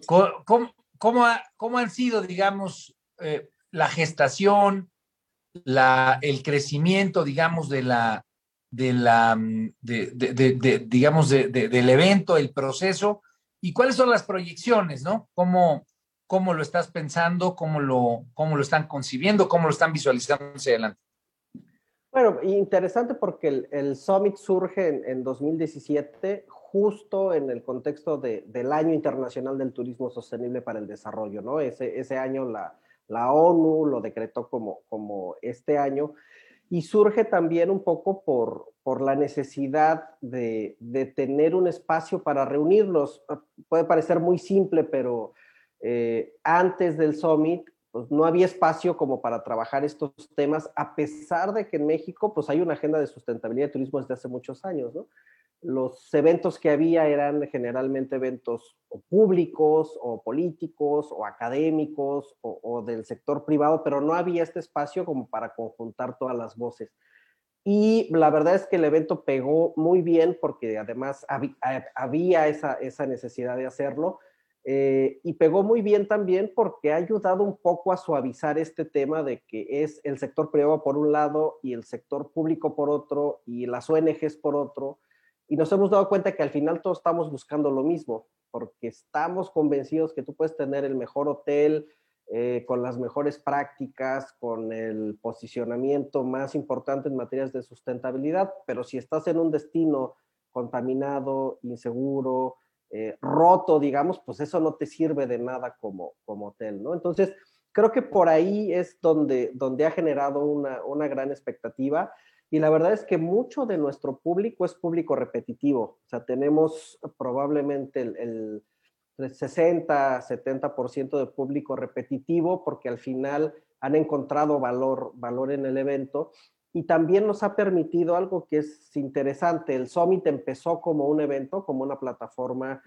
¿Cómo, cómo, han sido, digamos, eh, la gestación, la, el crecimiento, digamos, de la, de la, mm, de, digamos, del evento, el proceso, y cuáles son las proyecciones, ¿no? ¿Cómo, cómo lo estás pensando, cómo lo, cómo lo están concibiendo, cómo lo están visualizando hacia adelante? Bueno, interesante porque el, Summit surge en, 2017 justo en el contexto del Año Internacional del Turismo Sostenible para el Desarrollo, ¿no? Ese, ese año la, la ONU lo decretó como, como este año y surge también un poco por, por la necesidad de, de, tener un espacio para reunirnos. Ah, puede parecer muy simple, pero eh, antes del summit pues no había espacio como para trabajar estos temas, a pesar de que en México pues hay una agenda de sustentabilidad de turismo desde hace muchos años, los eventos que había eran generalmente eventos públicos o políticos o académicos o, del sector privado, pero no había este espacio como para conjuntar todas las voces. Y la verdad es que el evento pegó muy bien porque además había esa, esa necesidad de hacerlo. Eh, y pegó muy bien también porque ha ayudado un poco a suavizar este tema de que es el sector privado por un lado y el sector público por otro y las ONGs por otro. Y nos hemos dado cuenta que al final todos estamos buscando lo mismo, porque estamos convencidos que tú puedes tener el mejor hotel, eh, con las mejores prácticas, con el posicionamiento más importante en materias de sustentabilidad, pero si estás en un destino contaminado, inseguro, eh, roto, digamos, pues eso no te sirve de nada como, como hotel, ¿no? Entonces, creo que por ahí es donde, donde ha generado una, una gran expectativa y la verdad es que mucho de nuestro público es público repetitivo. O sea, tenemos probablemente el, 60, 70% de público repetitivo porque al final han encontrado valor, valor en el evento y también nos ha permitido algo que es interesante. El Summit empezó como un evento, como una plataforma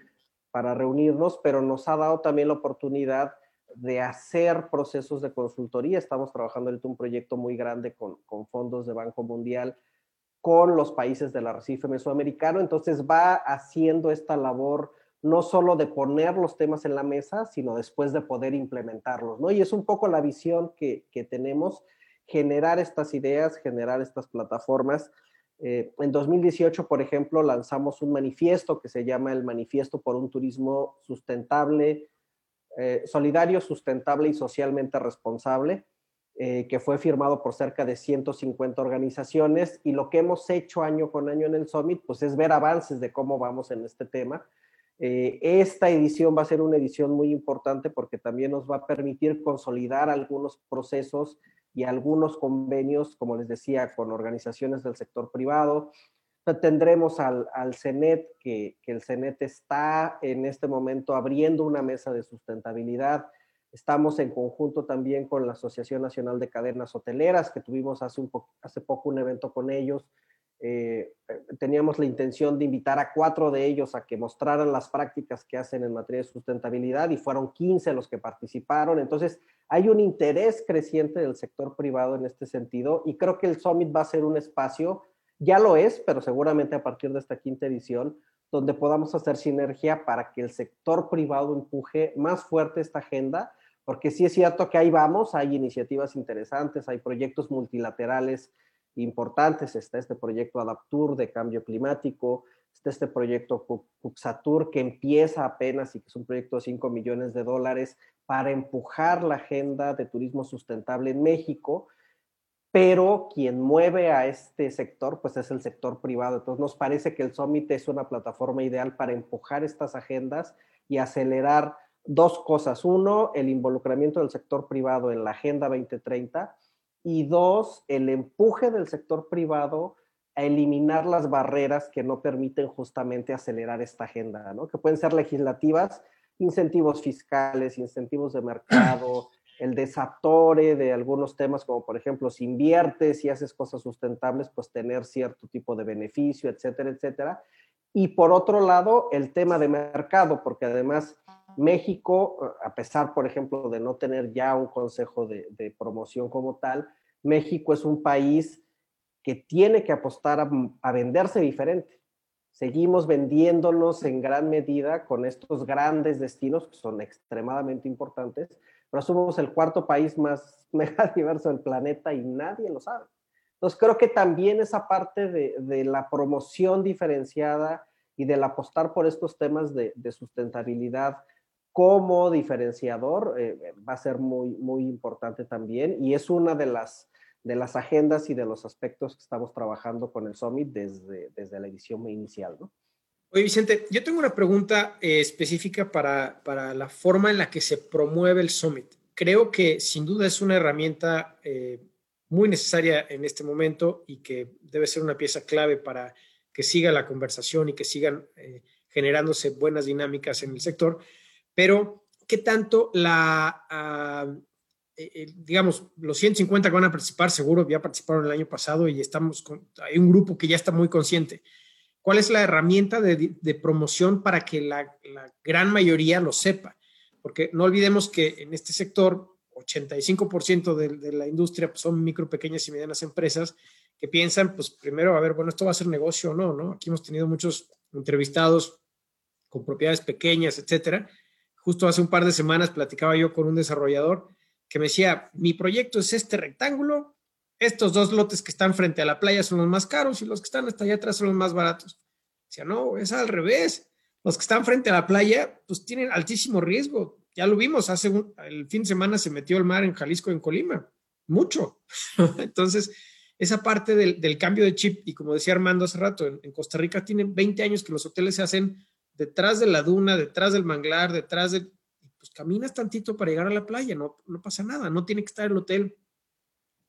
para reunirnos, pero nos ha dado también la oportunidad de hacer procesos de consultoría. Estamos trabajando en un proyecto muy grande con, fondos de Banco Mundial con los países del arrecife mesoamericano. Entonces va haciendo esta labor no solo de poner los temas en la mesa, sino después de poder implementarlos, ¿no? Y es un poco la visión que, tenemos, generar estas ideas, generar estas plataformas. Eh, en 2018, por ejemplo, lanzamos un manifiesto que se llama el Manifiesto por un Turismo Sustentable, eh, solidario, sustentable y socialmente responsable, eh, que fue firmado por cerca de 150 organizaciones y lo que hemos hecho año con año en el Summit, pues es ver avances de cómo vamos en este tema. Esta edición va a ser una edición muy importante porque también nos va a permitir consolidar algunos procesos y algunos convenios, como les decía, con organizaciones del sector privado, Tendremos al, al CENET, que, que, el CENET está en este momento abriendo una mesa de sustentabilidad. Estamos en conjunto también con la Asociación Nacional de Cadenas Hoteleras, que tuvimos hace, un hace poco un evento con ellos. Eh, teníamos la intención de invitar a cuatro de ellos a que mostraran las prácticas que hacen en materia de sustentabilidad y fueron 15 los que participaron. Entonces, hay un interés creciente del sector privado en este sentido y creo que el Summit va a ser un espacio ya lo es, pero seguramente a partir de esta quinta edición, donde podamos hacer sinergia para que el sector privado empuje más fuerte esta agenda, porque sí es cierto que ahí vamos, hay iniciativas interesantes, hay proyectos multilaterales importantes, está este proyecto Adaptur de cambio climático, está este proyecto Puxatur que empieza apenas y que es un proyecto de 5 millones de dólares para empujar la agenda de turismo sustentable en México, pero quien mueve a este sector pues es el sector privado. Entonces nos parece que el Summit es una plataforma ideal para empujar estas agendas y acelerar dos cosas. Uno, el involucramiento del sector privado en la Agenda 2030 y dos, el empuje del sector privado a eliminar las barreras que no permiten justamente acelerar esta agenda, ¿no? que pueden ser legislativas, incentivos fiscales, incentivos de mercado, (clears throat) el desatore de algunos temas como por ejemplo si inviertes y haces cosas sustentables, pues tener cierto tipo de beneficio, etcétera, etcétera. Y por otro lado, el tema de mercado, porque además México, a pesar, por ejemplo, de no tener ya un consejo de, promoción como tal, México es un país que tiene que apostar a, venderse diferente. Seguimos vendiéndonos en gran medida con estos grandes destinos que son extremadamente importantes, pero somos el cuarto país más (laughs) mega diverso del planeta y nadie lo sabe. Entonces creo que también esa parte de, la promoción diferenciada y del apostar por estos temas de, de sustentabilidad como diferenciador eh, va a ser muy, muy importante también y es una de las, de las agendas y de los aspectos que estamos trabajando con el Summit desde, desde la edición inicial. ¿no? Oye, Vicente, yo tengo una pregunta eh, específica para, para, la forma en la que se promueve el Summit. Creo que sin duda es una herramienta eh, muy necesaria en este momento y que debe ser una pieza clave para que siga la conversación y que sigan generándose buenas dinámicas en el sector pero ¿qué tanto la, ah, eh, digamos, los 150 que van a participar, seguro ya participaron el año pasado y estamos con, hay un grupo que ya está muy consciente. ¿Cuál es la herramienta de, promoción para que la, gran mayoría lo sepa? Porque no olvidemos que en este sector, 85% de, de, la industria pues, son micro, pequeñas y medianas empresas que piensan, pues primero, a ver, bueno, esto va a ser negocio o no, ¿no? Aquí hemos tenido muchos entrevistados con propiedades pequeñas, etcétera, Justo hace un par de semanas platicaba yo con un desarrollador que me decía, mi proyecto es este rectángulo, estos dos lotes que están frente a la playa son los más caros y los que están hasta allá atrás son los más baratos. Decía, no, es al revés. Los que están frente a la playa, pues tienen altísimo riesgo. Ya lo vimos, hace el fin de semana se metió el mar en Jalisco, en Colima. Mucho. (laughs) Entonces, esa parte del, cambio de chip, y como decía Armando hace rato, en, en Costa Rica tienen 20 años que los hoteles se hacen detrás de la duna, detrás del manglar, detrás de... Pues caminas tantito para llegar a la playa, no, no pasa nada, no tiene que estar el hotel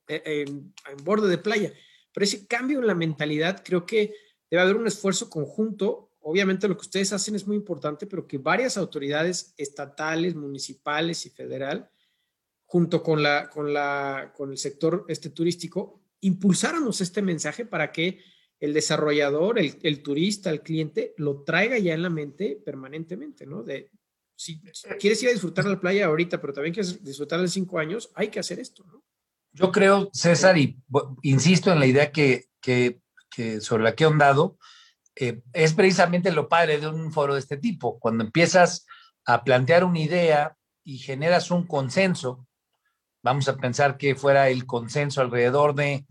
eh, en, borde de playa. Pero ese cambio en la mentalidad, creo que debe haber un esfuerzo conjunto. Obviamente lo que ustedes hacen es muy importante, pero que varias autoridades estatales, municipales y federal, junto con, la, con, la, con el sector este turístico, impulsáramos este mensaje para que el desarrollador, el, turista, el cliente, lo traiga ya en la mente permanentemente, ¿no? De si quieres ir a disfrutar la playa ahorita, pero también quieres disfrutar en cinco años, hay que hacer esto, ¿no? Yo creo, César, y insisto en la idea que, que, sobre la que he ondado, eh, es precisamente lo padre de un foro de este tipo. Cuando empiezas a plantear una idea y generas un consenso, vamos a pensar que fuera el consenso alrededor de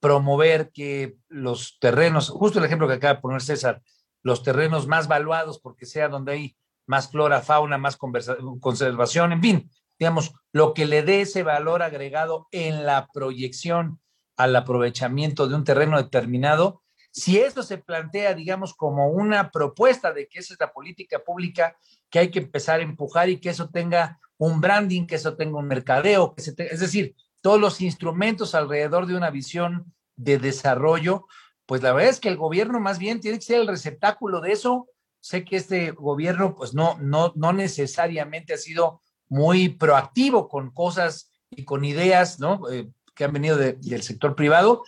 promover que los terrenos, justo el ejemplo que acaba de poner César, los terrenos más valuados porque sea donde hay más flora, fauna, más conservación, en fin, digamos, lo que le dé ese valor agregado en la proyección al aprovechamiento de un terreno determinado, si eso se plantea, digamos, como una propuesta de que esa es la política pública que hay que empezar a empujar y que eso tenga un branding, que eso tenga un mercadeo, que se es decir, todos los instrumentos alrededor de una visión de desarrollo, pues la verdad es que el gobierno más bien tiene que ser el receptáculo de eso. Sé que este gobierno pues no, no, no necesariamente ha sido muy proactivo con cosas y con ideas, ¿no? Eh, que han venido del sector privado,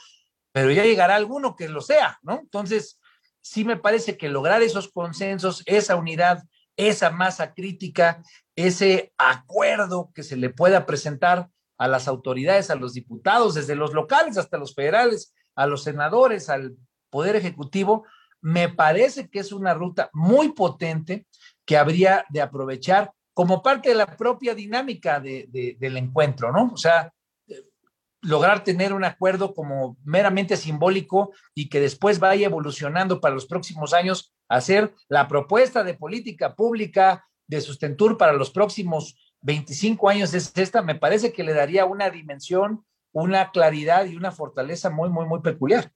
pero ya llegará alguno que lo sea, ¿no? Entonces, sí me parece que lograr esos consensos, esa unidad, esa masa crítica, ese acuerdo que se le pueda presentar a las autoridades, a los diputados, desde los locales hasta los federales, a los senadores, al Poder Ejecutivo, me parece que es una ruta muy potente que habría de aprovechar como parte de la propia dinámica de, del encuentro, ¿no? O sea, lograr tener un acuerdo como meramente simbólico y que después vaya evolucionando para los próximos años a ser la propuesta de política pública de Sustentur para los próximos 25 años es esta, me parece que le daría una dimensión, una claridad y una fortaleza muy, muy, muy peculiar.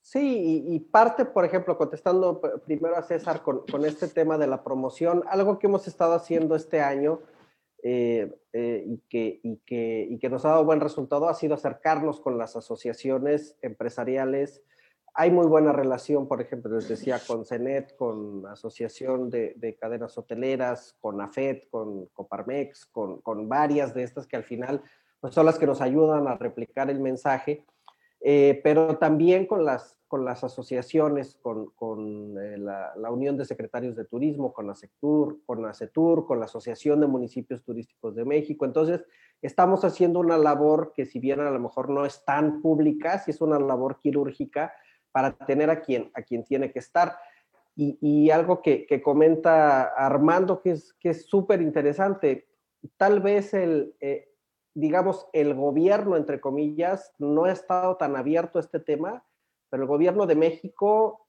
Sí, y, parte, por ejemplo, contestando primero a César con, este tema de la promoción, algo que hemos estado haciendo este año eh, eh, y, que, y, que, y, que, nos ha dado buen resultado ha sido acercarnos con las asociaciones empresariales. Hay muy buena relación, por ejemplo, les decía, con CENET, con Asociación de, de Cadenas Hoteleras, con AFET, con Coparmex, con, con, varias de estas que al final pues, son las que nos ayudan a replicar el mensaje. Eh, pero también con las, con las asociaciones, con, con eh, la, la, Unión de Secretarios de Turismo, con la Sectur, con la CETUR, con la Asociación de Municipios Turísticos de México. Entonces, estamos haciendo una labor que si bien a lo mejor no es tan pública, sí es una labor quirúrgica para tener a quien, a quien tiene que estar. Y, y algo que, que, comenta Armando, que es súper que interesante, tal vez el, eh, digamos, el gobierno, entre comillas, no ha estado tan abierto a este tema, pero el gobierno de México,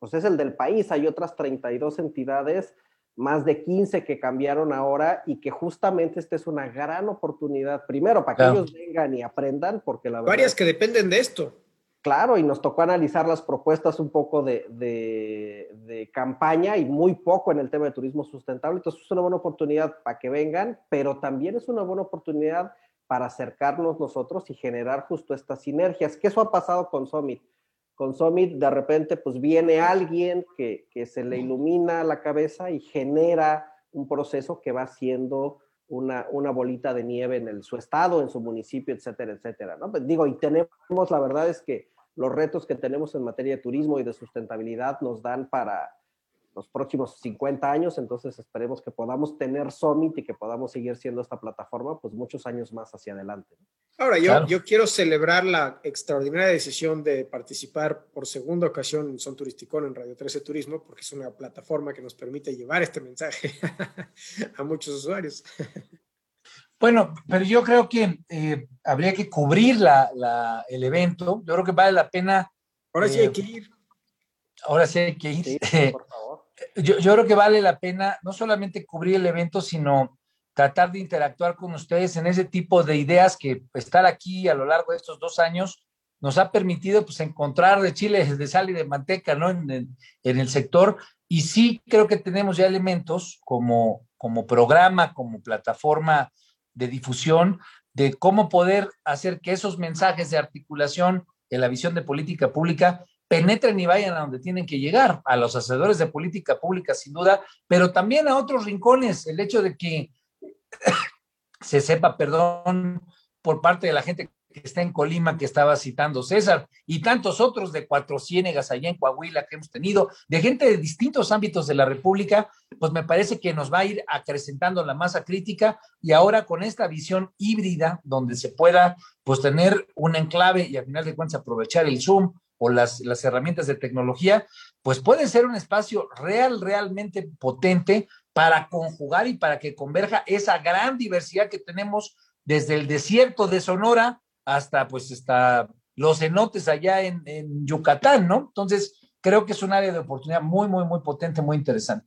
pues es el del país, hay otras 32 entidades, más de 15 que cambiaron ahora y que justamente esta es una gran oportunidad, primero, para que ellos vengan y aprendan, porque la verdad... Varias que dependen de esto. Claro, y nos tocó analizar las propuestas un poco de, de, de, campaña y muy poco en el tema de turismo sustentable. Entonces es una buena oportunidad para que vengan, pero también es una buena oportunidad para acercarnos nosotros y generar justo estas sinergias. Que eso ha pasado con Summit. Con Summit de repente pues viene alguien que, que se le ilumina la cabeza y genera un proceso que va siendo una, una, bolita de nieve en el, su estado, en su municipio, etcétera, etcétera. ¿no? Pues digo, y tenemos, la verdad es que los retos que tenemos en materia de turismo y de sustentabilidad nos dan para los próximos 50 años, entonces esperemos que podamos tener Summit y que podamos seguir siendo esta plataforma pues muchos años más hacia adelante. Ahora, yo, claro. yo quiero celebrar la extraordinaria decisión de participar por segunda ocasión en Son Turisticón en Radio 13 Turismo, porque es una plataforma que nos permite llevar este mensaje (laughs) a muchos usuarios. Bueno, pero yo creo que eh, habría que cubrir la, la, el evento. Yo creo que vale la pena. Ahora sí hay que ir. Ahora sí hay que ir. Sí, por (laughs) favor. Yo, yo, creo que vale la pena no solamente cubrir el evento, sino tratar de interactuar con ustedes en ese tipo de ideas que estar aquí a lo largo de estos dos años nos ha permitido pues encontrar de chile, de sal y de manteca, ¿no? En, en, en el sector. Y sí creo que tenemos ya elementos como, como programa, como plataforma de difusión de cómo poder hacer que esos mensajes de articulación de la visión de política pública penetren y vayan a donde tienen que llegar, a los hacedores de política pública sin duda, pero también a otros rincones, el hecho de que (coughs) se sepa, perdón, por parte de la gente que está en Colima, que estaba citando César, y tantos otros de Cuatro Ciénegas allá en Coahuila que hemos tenido, de gente de distintos ámbitos de la República, pues me parece que nos va a ir acrecentando la masa crítica y ahora con esta visión híbrida donde se pueda pues tener un enclave y al final de cuentas aprovechar el Zoom o las, las herramientas de tecnología, pues puede ser un espacio real, realmente potente para conjugar y para que converja esa gran diversidad que tenemos desde el desierto de Sonora hasta pues los cenotes allá en, Yucatán, ¿no? Entonces, creo que es un área de oportunidad muy, muy, muy potente, muy interesante.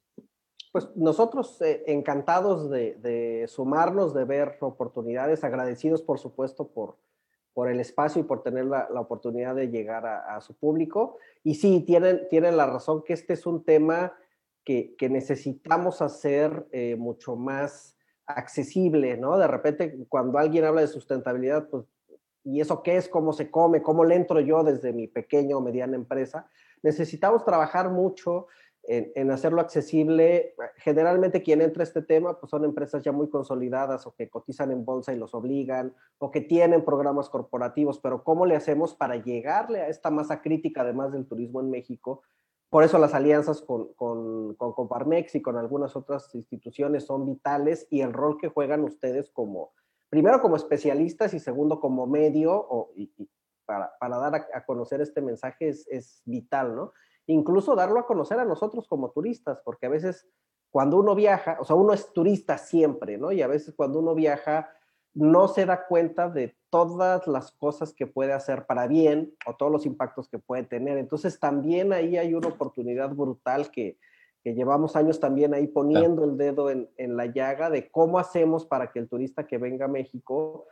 Pues nosotros eh, encantados de, sumarnos, de ver oportunidades, agradecidos por supuesto por, por el espacio y por tener la, oportunidad de llegar a, a, su público. Y sí, tienen, tienen la razón que este es un tema que, que necesitamos hacer eh, mucho más accesible, ¿no? De repente, cuando alguien habla de sustentabilidad, pues ¿Y eso qué es? ¿Cómo se come? ¿Cómo le entro yo desde mi pequeña o mediana empresa? Necesitamos trabajar mucho en, hacerlo accesible. Generalmente quien entra a este tema pues son empresas ya muy consolidadas o que cotizan en bolsa y los obligan o que tienen programas corporativos, pero ¿cómo le hacemos para llegarle a esta masa crítica además del turismo en México? Por eso las alianzas con, con, con Coparmex y con algunas otras instituciones son vitales y el rol que juegan ustedes como, primero como especialistas y segundo como medio o, para, para, dar a, a, conocer este mensaje es, es, vital, ¿no? Incluso darlo a conocer a nosotros como turistas, porque a veces cuando uno viaja, o sea, uno es turista siempre, ¿no? Y a veces cuando uno viaja no se da cuenta de todas las cosas que puede hacer para bien o todos los impactos que puede tener. Entonces también ahí hay una oportunidad brutal que, que llevamos años también ahí poniendo el dedo en, en, la llaga de cómo hacemos para que el turista que venga a México,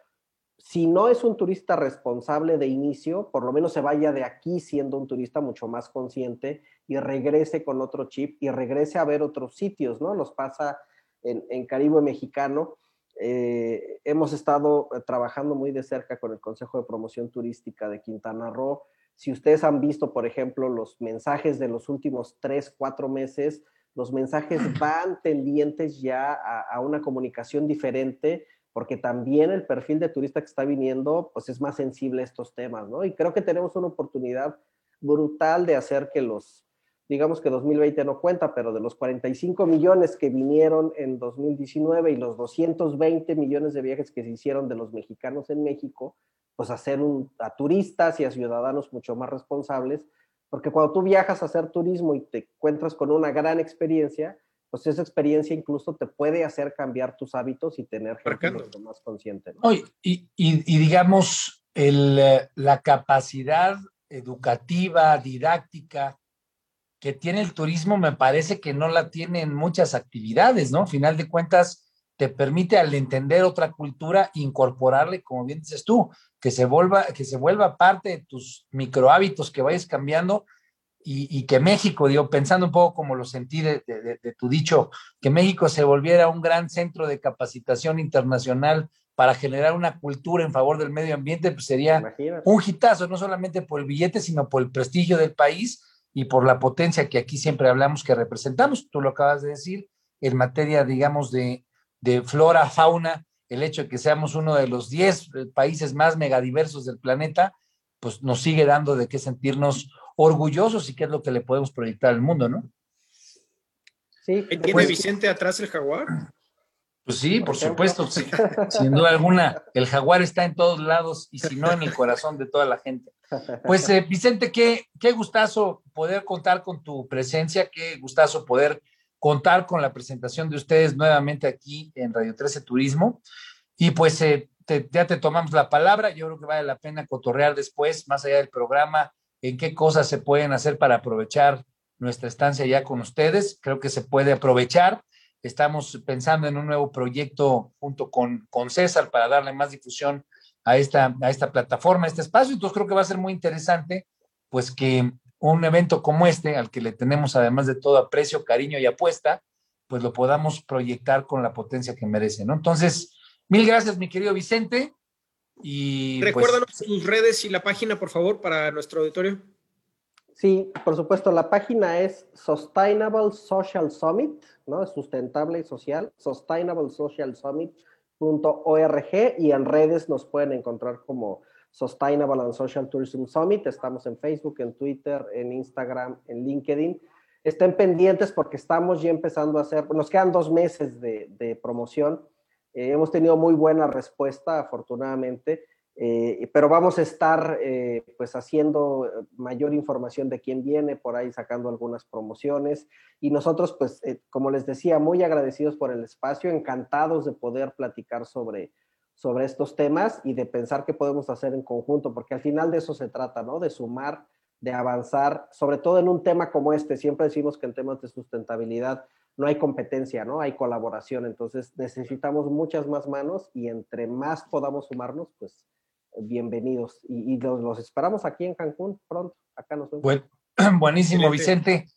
si no es un turista responsable de inicio, por lo menos se vaya de aquí siendo un turista mucho más consciente y regrese con otro chip y regrese a ver otros sitios, ¿no? Nos pasa en, en Caribe Mexicano eh, hemos estado eh, trabajando muy de cerca con el Consejo de Promoción Turística de Quintana Roo. Si ustedes han visto, por ejemplo, los mensajes de los últimos tres, cuatro meses, los mensajes (clears throat) van tendientes ya a, a, una comunicación diferente, porque también el perfil de turista que está viniendo, pues es más sensible a estos temas, ¿no? Y creo que tenemos una oportunidad brutal de hacer que los, digamos que 2020 no cuenta, pero de los 45 millones que vinieron en 2019 y los 220 millones de viajes que se hicieron de los mexicanos en México, pues hacer a turistas y a ciudadanos mucho más responsables, porque cuando tú viajas a hacer turismo y te encuentras con una gran experiencia, pues esa experiencia incluso te puede hacer cambiar tus hábitos y tener gente más consciente. ¿no? Y, y, y, digamos, el, la capacidad educativa, didáctica, que tiene el turismo me parece que no la tiene en muchas actividades, ¿no? Final de cuentas, te permite al entender otra cultura incorporarle, como bien dices tú, que se vuelva, que se vuelva parte de tus micro hábitos que vayas cambiando y, y, que México, digo, pensando un poco como lo sentí de, de, de, tu dicho, que México se volviera un gran centro de capacitación internacional para generar una cultura en favor del medio ambiente, pues sería Imagínate. un hitazo, no solamente por el billete, sino por el prestigio del país y por la potencia que aquí siempre hablamos que representamos, tú lo acabas de decir, en materia, digamos, de, de flora, fauna, el hecho de que seamos uno de los 10 países más megadiversos del planeta, pues nos sigue dando de qué sentirnos orgullosos y qué es lo que le podemos proyectar al mundo, ¿no? Sí. ¿Tiene pues, Vicente atrás el jaguar? Pues sí, por, por supuesto, sí. sin duda alguna. El jaguar está en todos lados y si no en el corazón de toda la gente. Pues eh, Vicente, qué, qué gustazo poder contar con tu presencia, qué gustazo poder contar con la presentación de ustedes nuevamente aquí en Radio 13 Turismo. Y pues eh, te, ya te tomamos la palabra, yo creo que vale la pena cotorrear después, más allá del programa, en qué cosas se pueden hacer para aprovechar nuestra estancia ya con ustedes. Creo que se puede aprovechar Estamos pensando en un nuevo proyecto junto con, César para darle más difusión a esta, a esta plataforma, a este espacio. Entonces creo que va a ser muy interesante, pues que un evento como este, al que le tenemos además de todo aprecio, cariño y apuesta, pues lo podamos proyectar con la potencia que merece, ¿no? Entonces, mil gracias, mi querido Vicente. Y recuérdanos pues, tus redes y la página, por favor, para nuestro auditorio. Sí, por supuesto, la página es Sustainable Social Summit, ¿no? Es sustentable y social, sustainablesocialsummit.org y en redes nos pueden encontrar como Sustainable and Social Tourism Summit. Estamos en Facebook, en Twitter, en Instagram, en LinkedIn. Estén pendientes porque estamos ya empezando a hacer, nos quedan dos meses de, de promoción. Eh, hemos tenido muy buena respuesta, afortunadamente. Eh, pero vamos a estar eh, pues haciendo mayor información de quién viene, por ahí sacando algunas promociones y nosotros pues como les decía, muy agradecidos por el espacio, encantados de poder platicar sobre, sobre estos temas y de pensar qué podemos hacer en conjunto, porque al final de eso se trata, ¿no? De sumar, de avanzar, sobre todo en un tema como este, siempre decimos que en temas de sustentabilidad no hay competencia, ¿no? Hay colaboración, entonces necesitamos muchas más manos y entre más podamos sumarnos, pues bienvenidos. Y, y los, los, esperamos aquí en Cancún pronto. Acá nos vemos. Bueno, (clears throat) buenísimo, Vicente.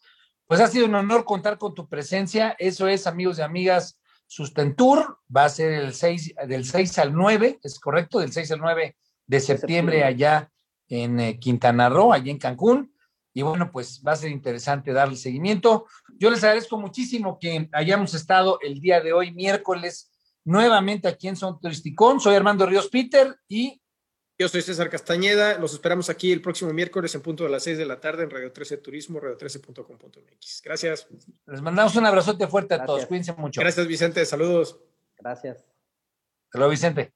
Pues ha sido un honor contar con tu presencia. Eso es, amigos y amigas, Sustentur. Va a ser el 6, del 6 al 9, es correcto, del 6 al 9 de septiembre, allá en eh, Quintana Roo, allá en Cancún. Y bueno, pues va a ser interesante darle seguimiento. Yo les agradezco muchísimo que hayamos estado el día de hoy, miércoles, nuevamente aquí en Son Turisticón. Soy Armando Ríos Peter y yo soy César Castañeda, los esperamos aquí el próximo miércoles en punto de las 6 de la tarde en Radio 13 Turismo, radio13.com.mx. Gracias. Les mandamos un abrazote fuerte a Gracias. todos, cuídense mucho. Gracias Vicente, saludos. Gracias. Hasta luego Vicente.